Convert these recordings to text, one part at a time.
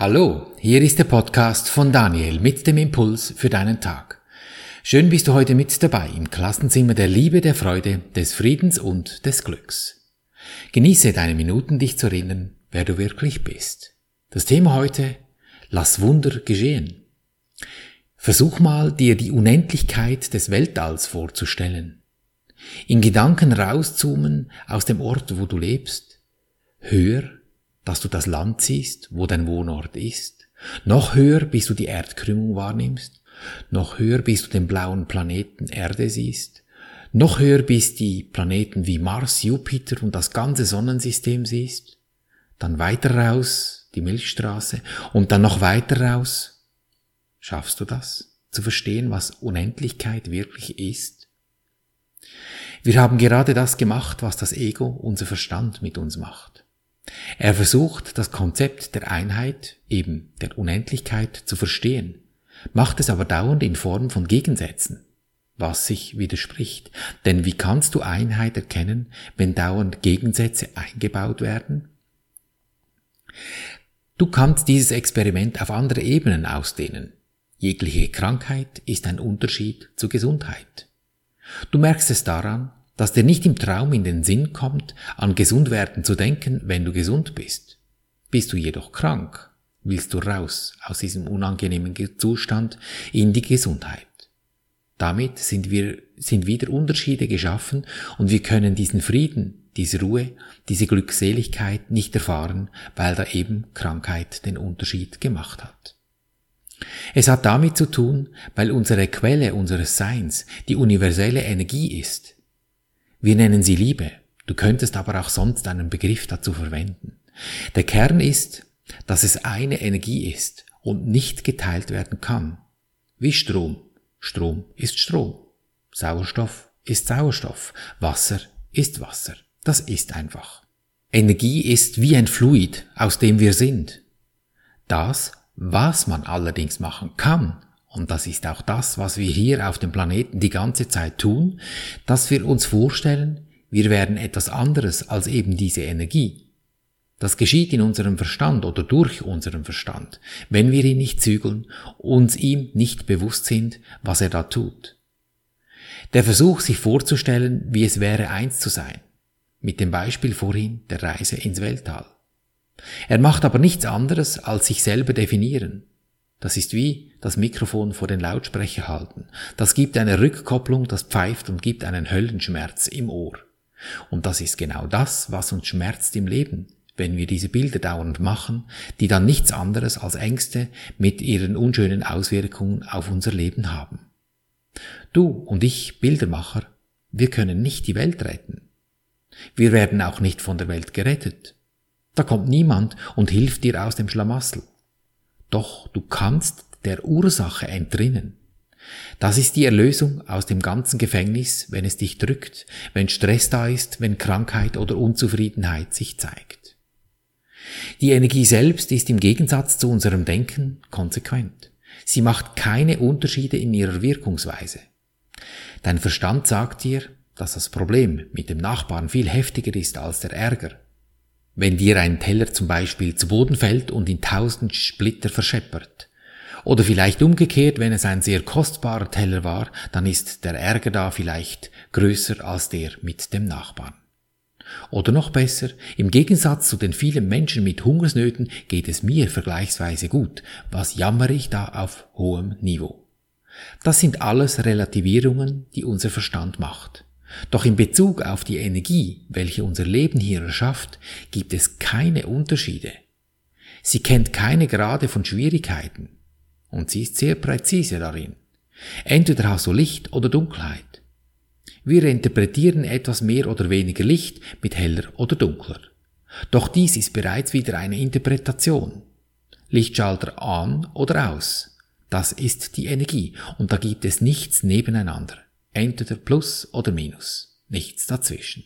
Hallo, hier ist der Podcast von Daniel mit dem Impuls für deinen Tag. Schön bist du heute mit dabei im Klassenzimmer der Liebe, der Freude, des Friedens und des Glücks. Genieße deine Minuten, dich zu erinnern, wer du wirklich bist. Das Thema heute, lass Wunder geschehen. Versuch mal, dir die Unendlichkeit des Weltalls vorzustellen. In Gedanken rauszoomen aus dem Ort, wo du lebst, höher dass du das Land siehst, wo dein Wohnort ist. Noch höher, bis du die Erdkrümmung wahrnimmst. Noch höher, bis du den blauen Planeten Erde siehst. Noch höher, bis die Planeten wie Mars, Jupiter und das ganze Sonnensystem siehst. Dann weiter raus, die Milchstraße. Und dann noch weiter raus. Schaffst du das? Zu verstehen, was Unendlichkeit wirklich ist? Wir haben gerade das gemacht, was das Ego, unser Verstand mit uns macht. Er versucht, das Konzept der Einheit, eben der Unendlichkeit, zu verstehen, macht es aber dauernd in Form von Gegensätzen, was sich widerspricht. Denn wie kannst du Einheit erkennen, wenn dauernd Gegensätze eingebaut werden? Du kannst dieses Experiment auf andere Ebenen ausdehnen. Jegliche Krankheit ist ein Unterschied zur Gesundheit. Du merkst es daran, dass dir nicht im Traum in den Sinn kommt, an Gesundwerden zu denken, wenn du gesund bist. Bist du jedoch krank, willst du raus aus diesem unangenehmen Zustand in die Gesundheit. Damit sind wir, sind wieder Unterschiede geschaffen und wir können diesen Frieden, diese Ruhe, diese Glückseligkeit nicht erfahren, weil da eben Krankheit den Unterschied gemacht hat. Es hat damit zu tun, weil unsere Quelle unseres Seins die universelle Energie ist, wir nennen sie Liebe. Du könntest aber auch sonst einen Begriff dazu verwenden. Der Kern ist, dass es eine Energie ist und nicht geteilt werden kann. Wie Strom. Strom ist Strom. Sauerstoff ist Sauerstoff. Wasser ist Wasser. Das ist einfach. Energie ist wie ein Fluid, aus dem wir sind. Das, was man allerdings machen kann, und das ist auch das, was wir hier auf dem Planeten die ganze Zeit tun, dass wir uns vorstellen, wir werden etwas anderes als eben diese Energie. Das geschieht in unserem Verstand oder durch unseren Verstand, wenn wir ihn nicht zügeln, uns ihm nicht bewusst sind, was er da tut. Der Versuch, sich vorzustellen, wie es wäre, eins zu sein, mit dem Beispiel vorhin der Reise ins Weltall. Er macht aber nichts anderes als sich selber definieren. Das ist wie das Mikrofon vor den Lautsprecher halten. Das gibt eine Rückkopplung, das pfeift und gibt einen Höllenschmerz im Ohr. Und das ist genau das, was uns schmerzt im Leben, wenn wir diese Bilder dauernd machen, die dann nichts anderes als Ängste mit ihren unschönen Auswirkungen auf unser Leben haben. Du und ich, Bildermacher, wir können nicht die Welt retten. Wir werden auch nicht von der Welt gerettet. Da kommt niemand und hilft dir aus dem Schlamassel. Doch du kannst der Ursache entrinnen. Das ist die Erlösung aus dem ganzen Gefängnis, wenn es dich drückt, wenn Stress da ist, wenn Krankheit oder Unzufriedenheit sich zeigt. Die Energie selbst ist im Gegensatz zu unserem Denken konsequent. Sie macht keine Unterschiede in ihrer Wirkungsweise. Dein Verstand sagt dir, dass das Problem mit dem Nachbarn viel heftiger ist als der Ärger. Wenn dir ein Teller zum Beispiel zu Boden fällt und in tausend Splitter verscheppert. Oder vielleicht umgekehrt, wenn es ein sehr kostbarer Teller war, dann ist der Ärger da vielleicht größer als der mit dem Nachbarn. Oder noch besser, im Gegensatz zu den vielen Menschen mit Hungersnöten geht es mir vergleichsweise gut. Was jammer ich da auf hohem Niveau? Das sind alles Relativierungen, die unser Verstand macht. Doch in Bezug auf die Energie, welche unser Leben hier erschafft, gibt es keine Unterschiede. Sie kennt keine Grade von Schwierigkeiten und sie ist sehr präzise darin. Entweder hast du Licht oder Dunkelheit. Wir interpretieren etwas mehr oder weniger Licht mit heller oder dunkler. Doch dies ist bereits wieder eine Interpretation. Lichtschalter an oder aus. Das ist die Energie und da gibt es nichts nebeneinander. Entweder Plus oder Minus. Nichts dazwischen.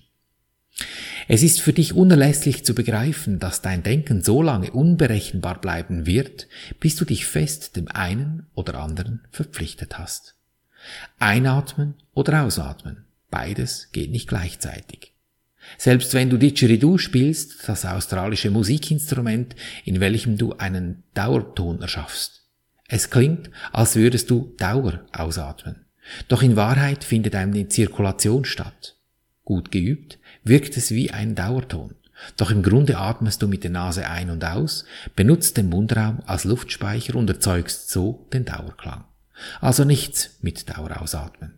Es ist für dich unerlässlich zu begreifen, dass dein Denken so lange unberechenbar bleiben wird, bis du dich fest dem einen oder anderen verpflichtet hast. Einatmen oder ausatmen, beides geht nicht gleichzeitig. Selbst wenn du Didgeridoo spielst, das australische Musikinstrument, in welchem du einen Dauerton erschaffst. Es klingt, als würdest du Dauer ausatmen. Doch in Wahrheit findet eine Zirkulation statt. Gut geübt, wirkt es wie ein Dauerton. Doch im Grunde atmest du mit der Nase ein und aus, benutzt den Mundraum als Luftspeicher und erzeugst so den Dauerklang. Also nichts mit Dauer ausatmen.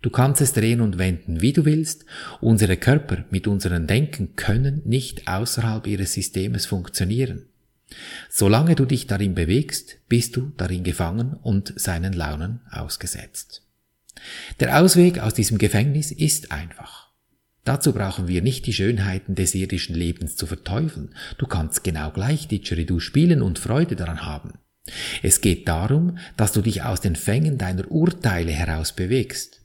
Du kannst es drehen und wenden, wie du willst. Unsere Körper mit unseren Denken können nicht außerhalb ihres Systems funktionieren. Solange du dich darin bewegst, bist du darin gefangen und seinen Launen ausgesetzt. Der Ausweg aus diesem Gefängnis ist einfach. Dazu brauchen wir nicht die Schönheiten des irdischen Lebens zu verteufeln. Du kannst genau gleich Didgeridoo spielen und Freude daran haben. Es geht darum, dass du dich aus den Fängen deiner Urteile heraus bewegst.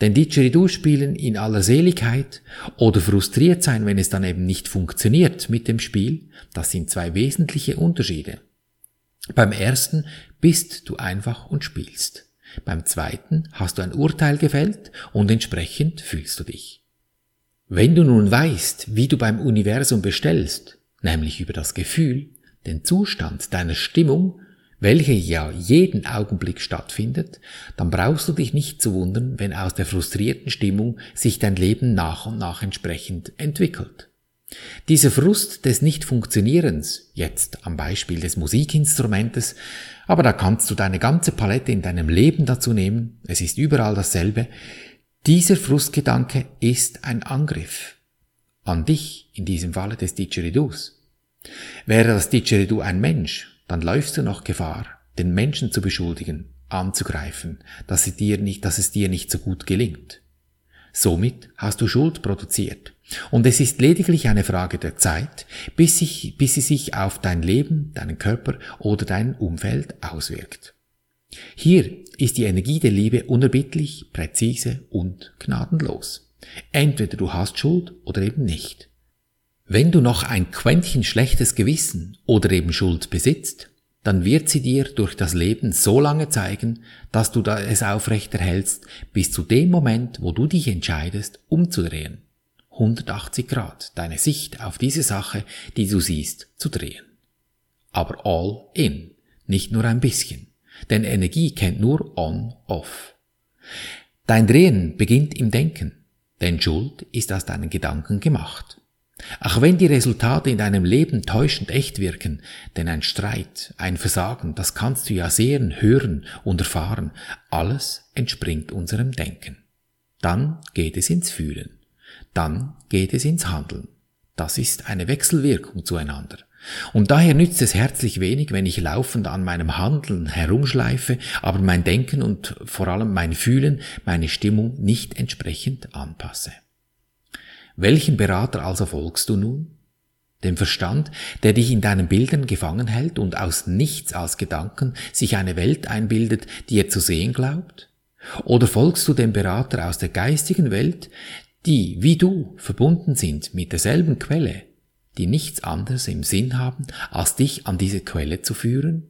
Denn Didgeridoo spielen in aller Seligkeit oder frustriert sein, wenn es dann eben nicht funktioniert mit dem Spiel, das sind zwei wesentliche Unterschiede. Beim ersten bist du einfach und spielst. Beim zweiten hast du ein Urteil gefällt und entsprechend fühlst du dich. Wenn du nun weißt, wie du beim Universum bestellst, nämlich über das Gefühl, den Zustand deiner Stimmung welche ja jeden Augenblick stattfindet, dann brauchst du dich nicht zu wundern, wenn aus der frustrierten Stimmung sich dein Leben nach und nach entsprechend entwickelt. Dieser Frust des Nicht-Funktionierens, jetzt am Beispiel des Musikinstrumentes, aber da kannst du deine ganze Palette in deinem Leben dazu nehmen, es ist überall dasselbe, dieser Frustgedanke ist ein Angriff. An dich, in diesem Falle des Didgeridoos. Wäre das Didgeridoo ein Mensch, dann läufst du noch Gefahr, den Menschen zu beschuldigen, anzugreifen, dass dir nicht, dass es dir nicht so gut gelingt. Somit hast du Schuld produziert. Und es ist lediglich eine Frage der Zeit, bis, sich, bis sie sich auf dein Leben, deinen Körper oder dein Umfeld auswirkt. Hier ist die Energie der Liebe unerbittlich, präzise und gnadenlos. Entweder du hast Schuld oder eben nicht. Wenn du noch ein Quäntchen schlechtes Gewissen oder eben Schuld besitzt, dann wird sie dir durch das Leben so lange zeigen, dass du es aufrechterhältst, bis zu dem Moment, wo du dich entscheidest, umzudrehen. 180 Grad deine Sicht auf diese Sache, die du siehst, zu drehen. Aber all in, nicht nur ein bisschen. Denn Energie kennt nur on-off. Dein Drehen beginnt im Denken, denn Schuld ist aus deinen Gedanken gemacht. Auch wenn die Resultate in deinem Leben täuschend echt wirken, denn ein Streit, ein Versagen, das kannst du ja sehen, hören und erfahren, alles entspringt unserem Denken. Dann geht es ins Fühlen. Dann geht es ins Handeln. Das ist eine Wechselwirkung zueinander. Und daher nützt es herzlich wenig, wenn ich laufend an meinem Handeln herumschleife, aber mein Denken und vor allem mein Fühlen, meine Stimmung nicht entsprechend anpasse. Welchem Berater also folgst du nun? Dem Verstand, der dich in deinen Bildern gefangen hält und aus nichts als Gedanken sich eine Welt einbildet, die er zu sehen glaubt? Oder folgst du dem Berater aus der geistigen Welt, die, wie du, verbunden sind mit derselben Quelle, die nichts anderes im Sinn haben, als dich an diese Quelle zu führen?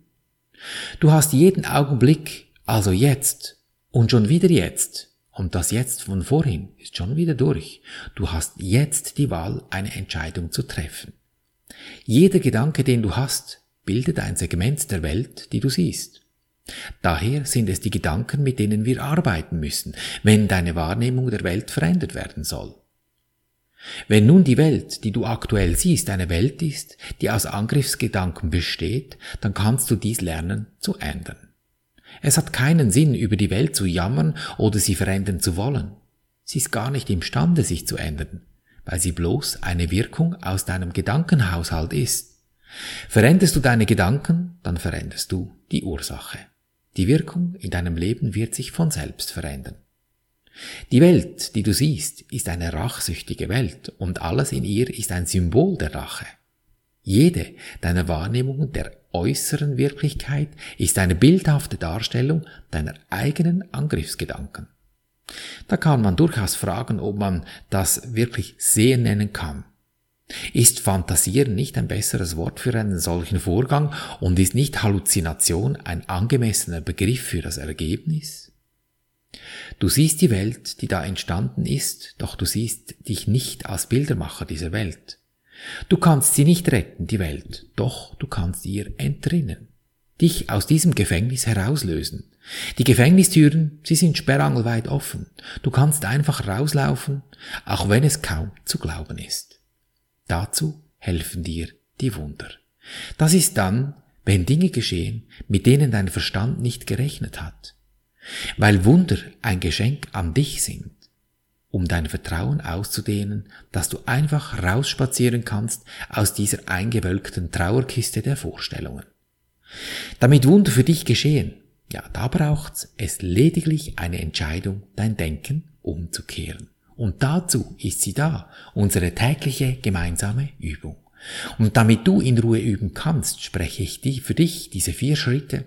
Du hast jeden Augenblick, also jetzt und schon wieder jetzt, und das jetzt von vorhin ist schon wieder durch. Du hast jetzt die Wahl, eine Entscheidung zu treffen. Jeder Gedanke, den du hast, bildet ein Segment der Welt, die du siehst. Daher sind es die Gedanken, mit denen wir arbeiten müssen, wenn deine Wahrnehmung der Welt verändert werden soll. Wenn nun die Welt, die du aktuell siehst, eine Welt ist, die aus Angriffsgedanken besteht, dann kannst du dies lernen zu ändern. Es hat keinen Sinn, über die Welt zu jammern oder sie verändern zu wollen. Sie ist gar nicht imstande, sich zu ändern, weil sie bloß eine Wirkung aus deinem Gedankenhaushalt ist. Veränderst du deine Gedanken, dann veränderst du die Ursache. Die Wirkung in deinem Leben wird sich von selbst verändern. Die Welt, die du siehst, ist eine rachsüchtige Welt und alles in ihr ist ein Symbol der Rache. Jede deiner Wahrnehmungen der äußeren Wirklichkeit ist eine bildhafte Darstellung deiner eigenen Angriffsgedanken. Da kann man durchaus fragen, ob man das wirklich Sehen nennen kann. Ist Fantasieren nicht ein besseres Wort für einen solchen Vorgang und ist nicht Halluzination ein angemessener Begriff für das Ergebnis? Du siehst die Welt, die da entstanden ist, doch du siehst dich nicht als Bildermacher dieser Welt. Du kannst sie nicht retten, die Welt, doch du kannst ihr entrinnen, dich aus diesem Gefängnis herauslösen. Die Gefängnistüren, sie sind sperrangelweit offen. Du kannst einfach rauslaufen, auch wenn es kaum zu glauben ist. Dazu helfen dir die Wunder. Das ist dann, wenn Dinge geschehen, mit denen dein Verstand nicht gerechnet hat. Weil Wunder ein Geschenk an dich sind, um dein Vertrauen auszudehnen, dass du einfach rausspazieren kannst aus dieser eingewölkten Trauerkiste der Vorstellungen. Damit Wunder für dich geschehen, ja, da braucht's es lediglich eine Entscheidung, dein Denken umzukehren. Und dazu ist sie da, unsere tägliche gemeinsame Übung. Und damit du in Ruhe üben kannst, spreche ich die für dich diese vier Schritte.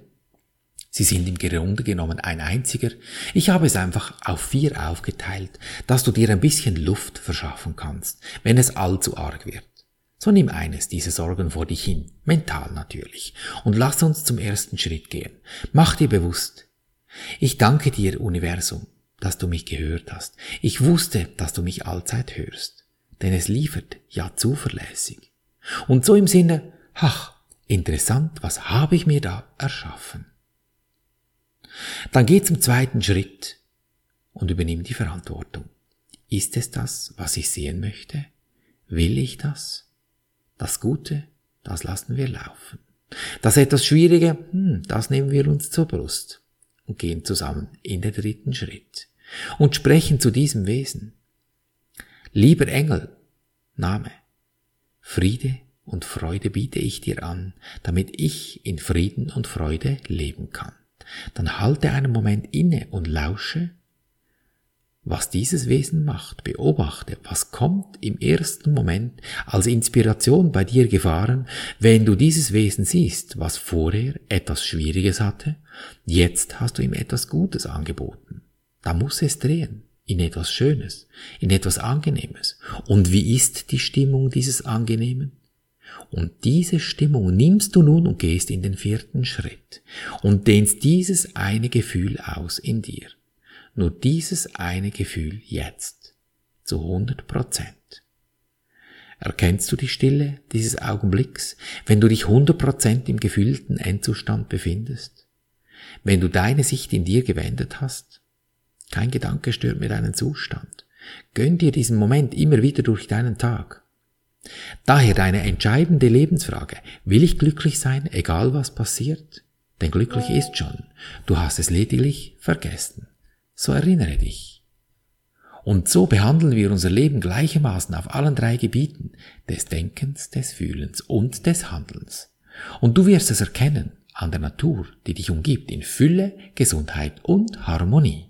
Sie sind im Grunde genommen ein einziger. Ich habe es einfach auf vier aufgeteilt, dass du dir ein bisschen Luft verschaffen kannst, wenn es allzu arg wird. So nimm eines dieser Sorgen vor dich hin, mental natürlich, und lass uns zum ersten Schritt gehen. Mach dir bewusst, ich danke dir, Universum, dass du mich gehört hast. Ich wusste, dass du mich allzeit hörst, denn es liefert ja zuverlässig. Und so im Sinne, ach, interessant, was habe ich mir da erschaffen? Dann geh zum zweiten Schritt und übernimm die Verantwortung. Ist es das, was ich sehen möchte? Will ich das? Das Gute, das lassen wir laufen. Das etwas Schwierige, hm, das nehmen wir uns zur Brust und gehen zusammen in den dritten Schritt und sprechen zu diesem Wesen. Lieber Engel, Name, Friede und Freude biete ich dir an, damit ich in Frieden und Freude leben kann. Dann halte einen Moment inne und lausche, was dieses Wesen macht. Beobachte, was kommt im ersten Moment als Inspiration bei dir gefahren, wenn du dieses Wesen siehst, was vorher etwas Schwieriges hatte. Jetzt hast du ihm etwas Gutes angeboten. Da muss es drehen in etwas Schönes, in etwas Angenehmes. Und wie ist die Stimmung dieses Angenehmen? Und diese Stimmung nimmst du nun und gehst in den vierten Schritt und dehnst dieses eine Gefühl aus in dir. Nur dieses eine Gefühl jetzt. Zu 100 Prozent. Erkennst du die Stille dieses Augenblicks, wenn du dich 100 Prozent im gefühlten Endzustand befindest? Wenn du deine Sicht in dir gewendet hast? Kein Gedanke stört mir deinen Zustand. Gönn dir diesen Moment immer wieder durch deinen Tag. Daher deine entscheidende Lebensfrage, will ich glücklich sein, egal was passiert? Denn glücklich ist schon, du hast es lediglich vergessen. So erinnere dich. Und so behandeln wir unser Leben gleichermaßen auf allen drei Gebieten des Denkens, des Fühlens und des Handelns. Und du wirst es erkennen an der Natur, die dich umgibt, in Fülle, Gesundheit und Harmonie.